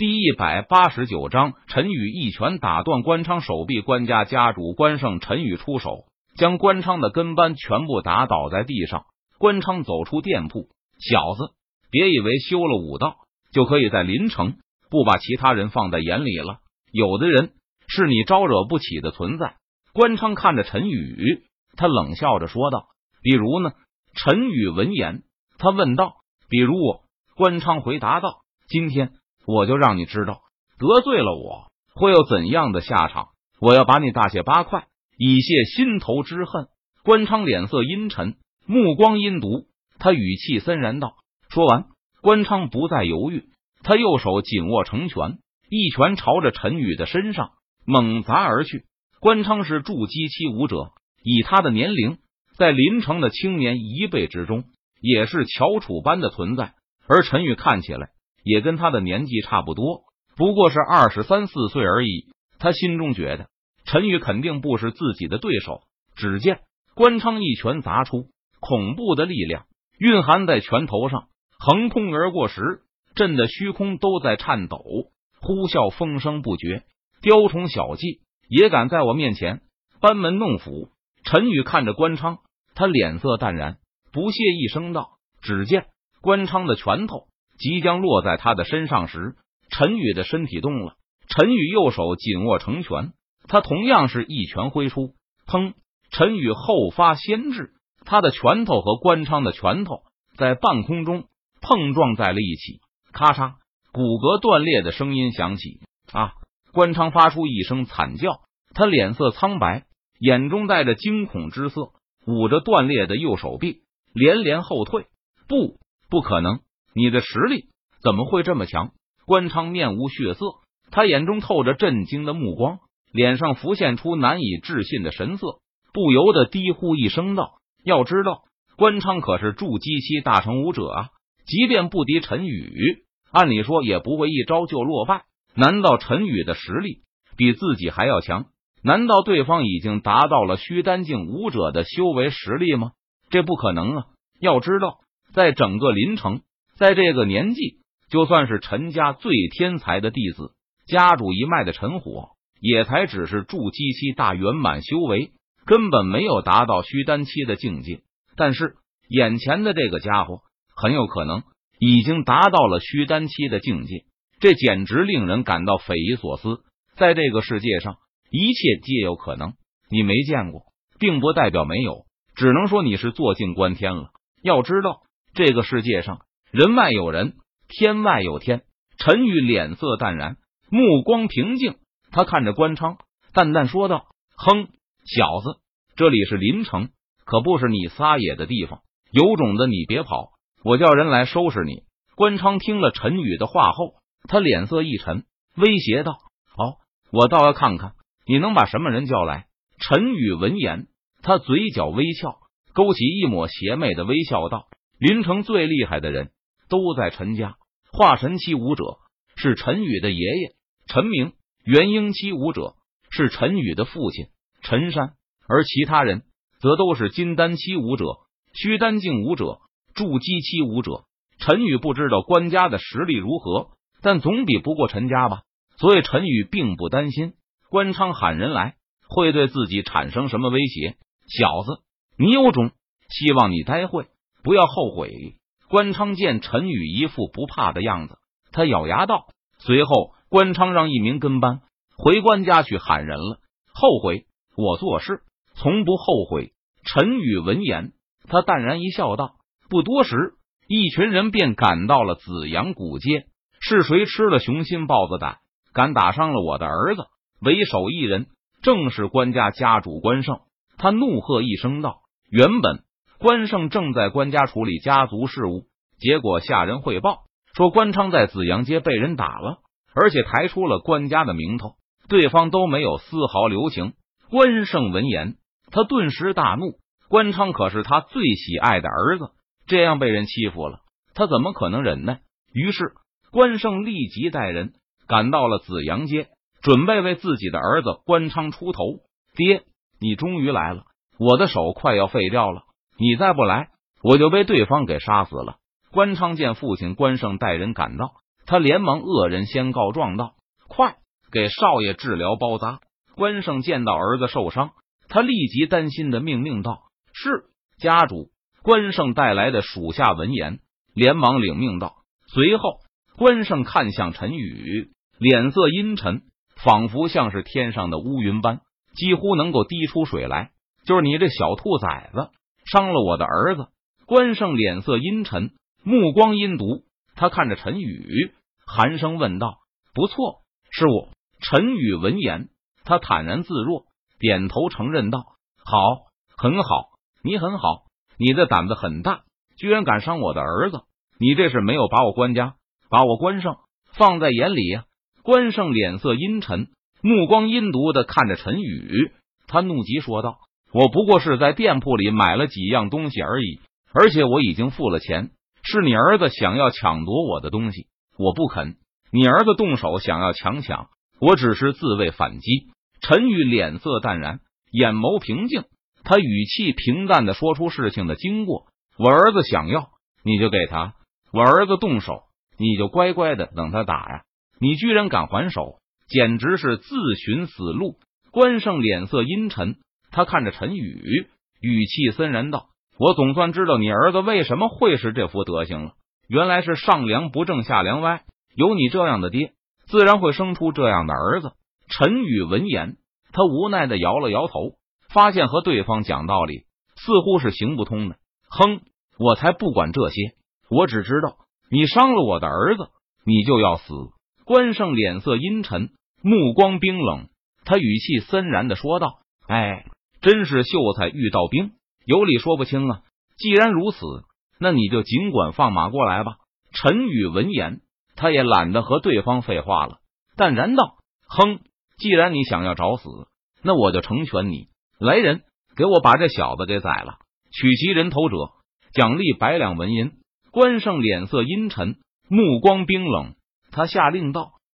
第一百八十九章，陈宇一拳打断关昌手臂，关家家主关胜，陈宇出手将关昌的跟班全部打倒在地上。关昌走出店铺，小子，别以为修了武道就可以在临城不把其他人放在眼里了。有的人是你招惹不起的存在。关昌看着陈宇，他冷笑着说道：“比如呢？”陈宇闻言，他问道：“比如我？”关昌回答道：“今天。”我就让你知道，得罪了我会有怎样的下场。我要把你大卸八块，以泄心头之恨。关昌脸色阴沉，目光阴毒，他语气森然道：“说完，关昌不再犹豫，他右手紧握成拳，一拳朝着陈宇的身上猛砸而去。关昌是筑基期武者，以他的年龄，在临城的青年一辈之中，也是翘楚般的存在。而陈宇看起来。也跟他的年纪差不多，不过是二十三四岁而已。他心中觉得陈宇肯定不是自己的对手。只见关昌一拳砸出，恐怖的力量蕴含在拳头上，横空而过时，震得虚空都在颤抖，呼啸风声不绝。雕虫小技也敢在我面前班门弄斧？陈宇看着关昌，他脸色淡然，不屑一声道：“只见关昌的拳头。”即将落在他的身上时，陈宇的身体动了。陈宇右手紧握成拳，他同样是一拳挥出。砰！陈宇后发先至，他的拳头和关昌的拳头在半空中碰撞在了一起，咔嚓，骨骼断裂的声音响起。啊！关昌发出一声惨叫，他脸色苍白，眼中带着惊恐之色，捂着断裂的右手臂，连连后退。不，不可能！你的实力怎么会这么强？关昌面无血色，他眼中透着震惊的目光，脸上浮现出难以置信的神色，不由得低呼一声道：“要知道，关昌可是筑基期大成武者啊！即便不敌陈宇，按理说也不会一招就落败。难道陈宇的实力比自己还要强？难道对方已经达到了虚丹境武者的修为实力吗？这不可能啊！要知道，在整个临城。”在这个年纪，就算是陈家最天才的弟子，家主一脉的陈火，也才只是筑基期大圆满修为，根本没有达到虚丹期的境界。但是眼前的这个家伙，很有可能已经达到了虚丹期的境界，这简直令人感到匪夷所思。在这个世界上，一切皆有可能。你没见过，并不代表没有，只能说你是坐井观天了。要知道，这个世界上。人外有人，天外有天。陈宇脸色淡然，目光平静。他看着关昌，淡淡说道：“哼，小子，这里是林城，可不是你撒野的地方。有种的你别跑，我叫人来收拾你。”关昌听了陈宇的话后，他脸色一沉，威胁道：“好，我倒要看看你能把什么人叫来。”陈宇闻言，他嘴角微翘，勾起一抹邪魅的微笑，道：“林城最厉害的人。”都在陈家，化神期武者是陈宇的爷爷陈明，元婴期武者是陈宇的父亲陈山，而其他人则都是金丹期武者、虚丹境武者、筑基期武者。陈宇不知道官家的实力如何，但总比不过陈家吧，所以陈宇并不担心关昌喊人来会对自己产生什么威胁。小子，你有种，希望你待会不要后悔。关昌见陈宇一副不怕的样子，他咬牙道。随后，关昌让一名跟班回关家去喊人了。后悔，我做事从不后悔。陈宇闻言，他淡然一笑，道：“不多时，一群人便赶到了紫阳古街。是谁吃了雄心豹子胆，敢打伤了我的儿子？为首一人，正是关家家主关胜。他怒喝一声道：‘原本……’”关胜正在关家处理家族事务，结果下人汇报说关昌在紫阳街被人打了，而且抬出了关家的名头，对方都没有丝毫留情。关胜闻言，他顿时大怒。关昌可是他最喜爱的儿子，这样被人欺负了，他怎么可能忍耐？于是，关胜立即带人赶到了紫阳街，准备为自己的儿子关昌出头。爹，你终于来了，我的手快要废掉了。你再不来，我就被对方给杀死了。关昌见父亲关胜带人赶到，他连忙恶人先告状道：“快给少爷治疗包扎！”关胜见到儿子受伤，他立即担心的命令道：“是家主。”关胜带来的属下闻言，连忙领命道。随后，关胜看向陈宇，脸色阴沉，仿佛像是天上的乌云般，几乎能够滴出水来。就是你这小兔崽子，伤了我的儿子！关胜脸色阴沉，目光阴毒。他看着陈宇，寒声问道：“不错，是我。”陈宇闻言，他坦然自若，点头承认道：“好，很好，你很好。”你的胆子很大，居然敢伤我的儿子！你这是没有把我关家，把我关胜放在眼里呀！关胜脸色阴沉，目光阴毒的看着陈宇，他怒极说道：“我不过是在店铺里买了几样东西而已，而且我已经付了钱。是你儿子想要抢夺我的东西，我不肯。你儿子动手想要强抢，我只是自卫反击。”陈宇脸色淡然，眼眸平静。他语气平淡的说出事情的经过：我儿子想要，你就给他；我儿子动手，你就乖乖的等他打呀！你居然敢还手，简直是自寻死路！关胜脸色阴沉，他看着陈宇，语气森然道：“我总算知道你儿子为什么会是这副德行了。原来是上梁不正下梁歪，有你这样的爹，自然会生出这样的儿子。”陈宇闻言，他无奈的摇了摇头。发现和对方讲道理似乎是行不通的。哼，我才不管这些，我只知道你伤了我的儿子，你就要死。关胜脸色阴沉，目光冰冷，他语气森然的说道：“哎，真是秀才遇到兵，有理说不清啊！既然如此，那你就尽管放马过来吧。”陈宇闻言，他也懒得和对方废话了，淡然道：“哼，既然你想要找死，那我就成全你。”来人，给我把这小子给宰了，取其人头者奖励百两纹银。关胜脸色阴沉，目光冰冷，他下令道：“